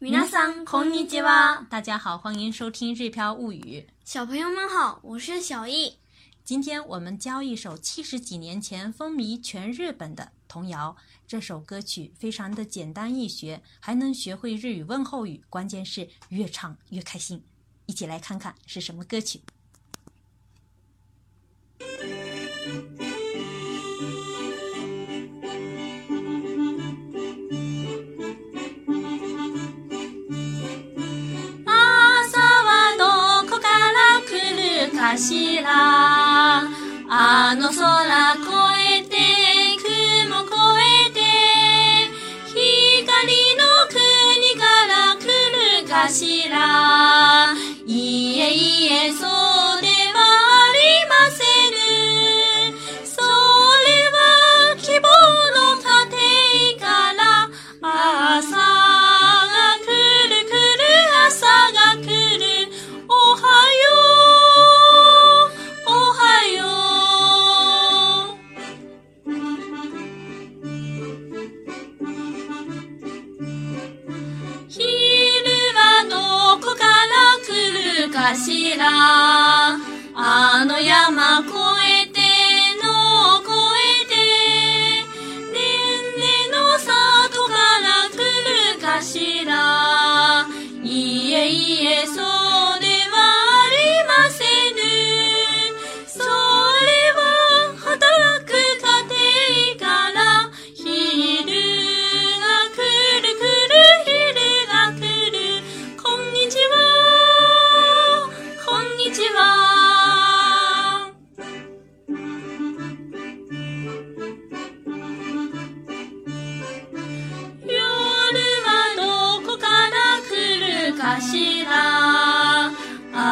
皆さんこんにちは。大家好，欢迎收听《日飘物语》。小朋友们好，我是小易。今天我们教一首七十几年前风靡全日本的童谣。这首歌曲非常的简单易学，还能学会日语问候语，关键是越唱越开心。一起来看看是什么歌曲。 あの空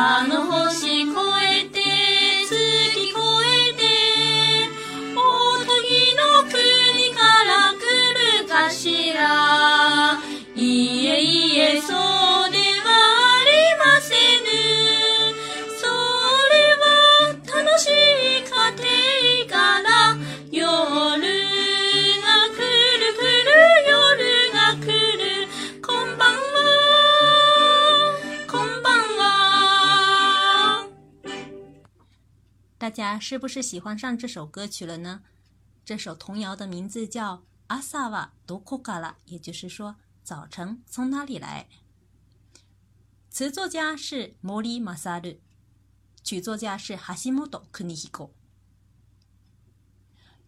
あの家是不是喜欢上这首歌曲了呢？这首童谣的名字叫《阿萨瓦多库嘎拉》，也就是说早晨从哪里来。词作家是莫里马萨鲁，曲作家是哈西莫多克尼希口。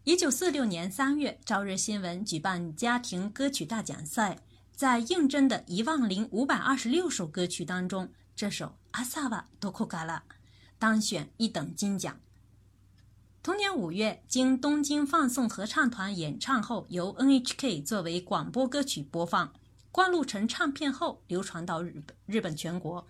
一九四六年三月，朝日新闻举办家庭歌曲大奖赛，在应征的一万零五百二十六首歌曲当中，这首《阿萨瓦多库嘎拉》当选一等金奖。同年五月，经东京放送合唱团演唱后，由 NHK 作为广播歌曲播放，灌录成唱片后流传到日本日本全国。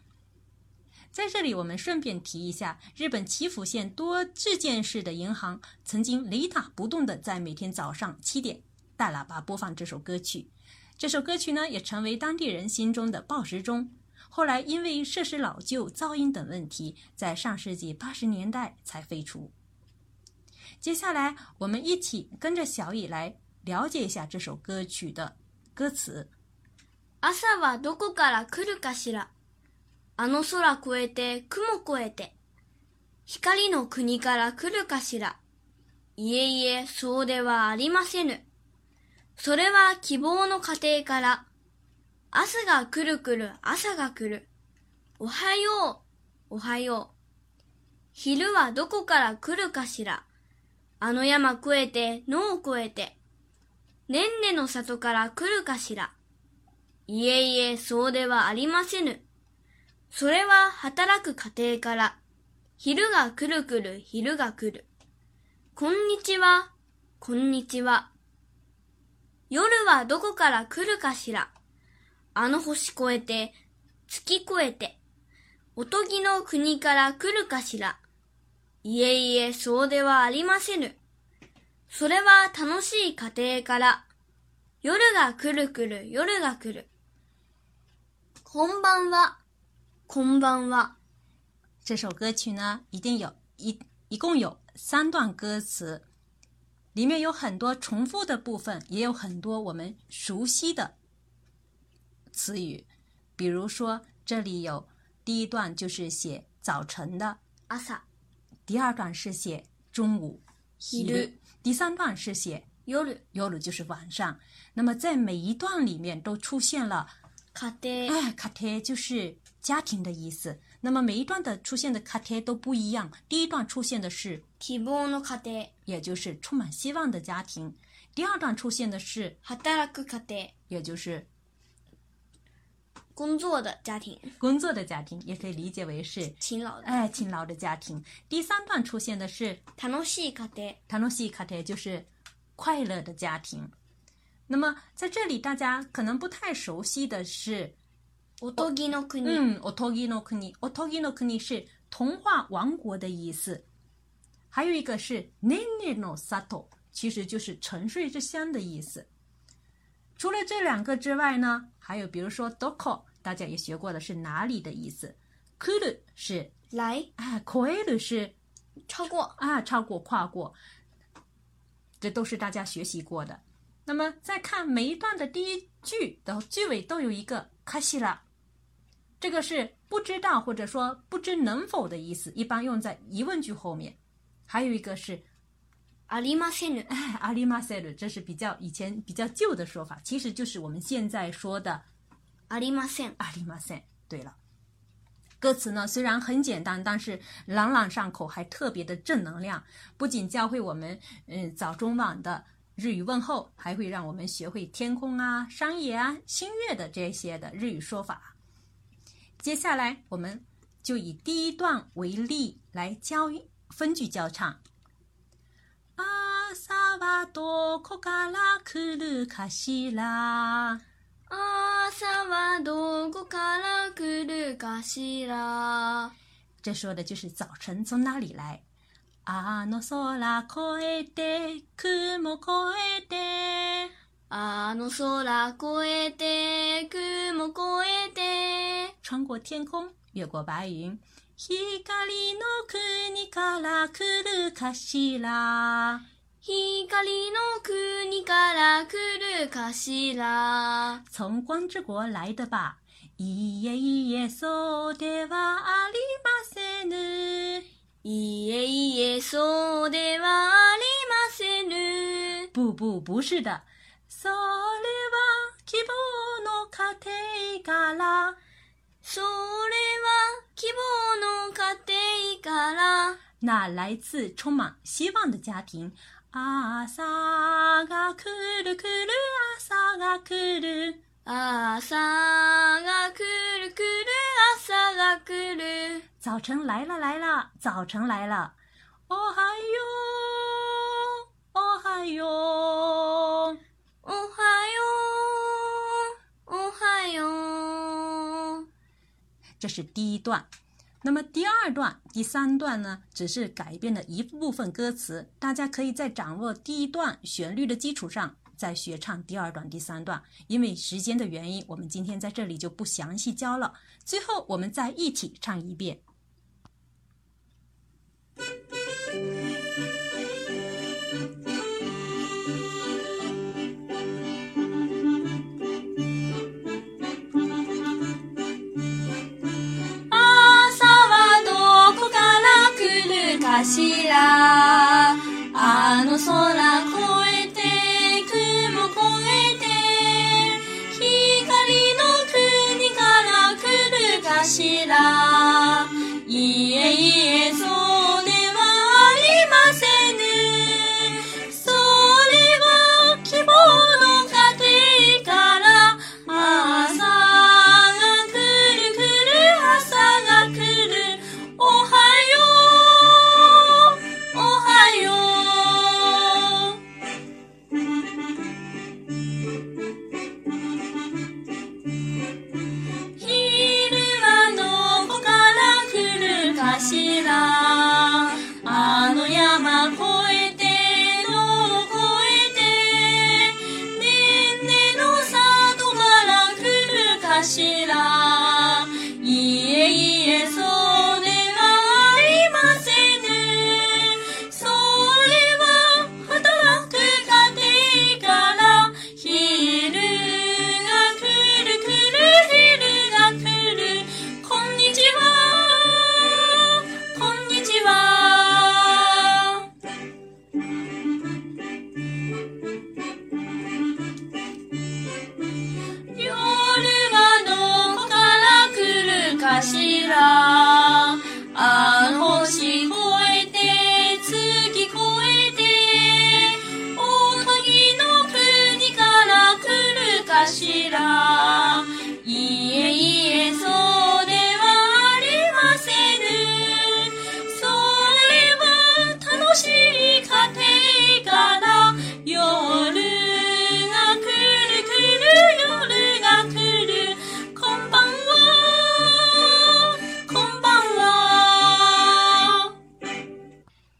在这里，我们顺便提一下，日本岐阜县多治见市的银行曾经雷打不动的在每天早上七点大喇叭播放这首歌曲。这首歌曲呢，也成为当地人心中的报时钟。后来因为设施老旧、噪音等问题，在上世纪八十年代才废除。接下来，我们一起跟着小乙来了解一下这首歌曲的歌词。朝はどこから来るかしらあの空越えて雲越えて光の国から来るかしらいえいえ、そうではありませぬ。それは希望の家庭から。朝が来る来る、朝が来る。おはよう、おはよう。昼はどこから来るかしらあの山越えて、野を越えて。ねんねの里から来るかしらいえいえ、そうではありませぬ。それは働く家庭から。昼が来る来る、昼が来る。こんにちは、こんにちは。夜はどこから来るかしらあの星越えて、月越えて。おとぎの国から来るかしらいえいえ、そうではありませぬ。それは楽しい家庭から。夜が来る来る、夜が来る。こんばんは、こんばんは。这首歌曲呢，一定有一一共有三段歌词，里面有很多重复的部分，也有很多我们熟悉的词语。比如说，这里有第一段就是写早晨的，朝、第二段是写中午，昼第三段是写夜、夜就是晚上。那么在每一段里面都出现了，家庭、哎，家庭就是家庭的意思。那么每一段的出现的家庭都不一样。第一段出现的是，希望の家庭、也就是充满希望的家庭；第二段出现的是，働く家庭、也就是工作的家庭、工作的家庭，也可以理解为是勤劳的、哎勤劳的家庭。第三段出现的是楽しい家庭、楽しい家庭，就是快乐的家庭。那么在这里，大家可能不太熟悉的是，おとぎの国、嗯，おとぎの国，おとぎの国是童话王国的意思。还有一个是ねねの里，其实就是沉睡之乡的意思。除了这两个之外呢，还有比如说 doko， 大家也学过的是哪里的意思。来る是来啊，越える是超过啊，超过、跨过，这都是大家学习过的。那么再看每一段的第一句的句尾都有一个卡西拉，这个是不知道或者说不知能否的意思，一般用在疑问句后面。还有一个是ありませぬ、哎阿里马塞鲁，这是比较以前比较旧的说法，其实就是我们现在说的 ありません。阿里马塞。对了，歌词呢虽然很简单，但是朗朗上口，还特别的正能量。不仅教会我们嗯早中晚的日语问候，还会让我们学会天空啊、山野啊、星月的这些的日语说法。接下来我们就以第一段为例来教分句教唱。朝はどこから来るかしら？ 朝はどこから来るかしら？这说的就是早晨从哪里来？あの空越えて、雲越えて。あの空越えて、雲越えて。穿过天空，越过白云。光の国から来るかしら？光の国から来るかしら？从光之国来的吧？いいえいいえ、そうではありませぬ。いいえいいえ、そうではありませぬ。不不，不是的。それは希望の家庭から。それは希望の家庭から。那来自充满希望的家庭。朝が来る来る朝が来る。朝が来る来る朝が来る。早晨来了来了，早晨来了。おはよう，おはよう。おはよう，おはよう。这是第一段。 那么第二段、第三段呢，只是改变了一部分歌词，大家可以在掌握第一段旋律的基础上，再学唱第二段、第三段。因为时间的原因，我们今天在这里就不详细教了。最后，我们再一起唱一遍。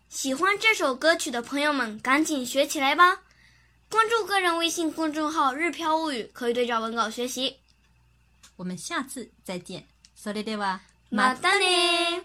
喜欢这首歌曲的朋友们，赶紧学起来吧！关注个人微信公众号“日飘物语”，可以对照文稿学习。我们下次再见。それではまたね